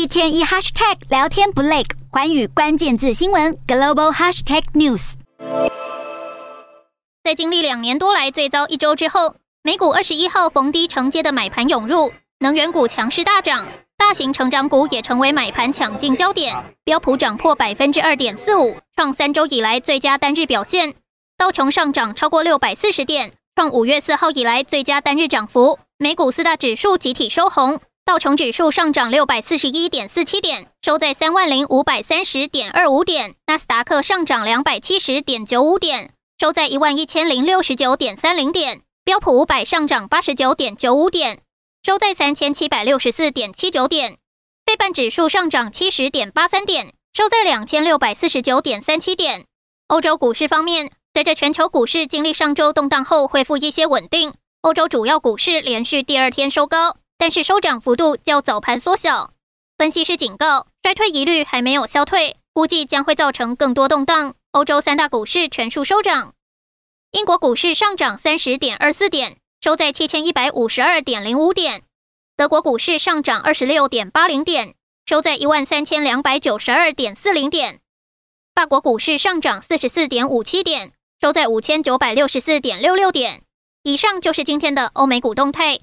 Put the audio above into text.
一天一 hashtag 聊天不累，寰宇关键字新闻 global hashtag news。在经历两年多来最糟一周之后，美股二十一号逢低承接的买盘涌入，能源股强势大涨，大型成长股也成为买盘抢进焦点。标普涨破百分之二点四五，创三周以来最佳单日表现。道琼上涨超过六百四十点，创五月四号以来最佳单日涨幅。美股四大指数集体收红，道琼指数上涨六百四十一点四七点，收在三万零五百三十点二五点；纳斯达克上涨两百七十点九五点，收在一万一千零六十九点三零点；标普五百上涨八十九点九五点，收在三千七百六十四点七九点。费半指数上涨七十点八三点，收在两千六百四十九点三七点。欧洲股市方面，随着全球股市经历上周动荡后恢复一些稳定，欧洲主要股市连续第二天收高，但是收涨幅度较早盘缩小。分析师警告，衰退疑虑还没有消退，估计将会造成更多动荡。欧洲三大股市全数收涨，英国股市上涨三十点二四点，收在七千一百五十二点零五点。德国股市上涨二十六点八零点，收在一万三千两百九十二点四零点。法国股市上涨四十四点五七点，收在五千九百六十四点六六点。以上就是今天的欧美股动态。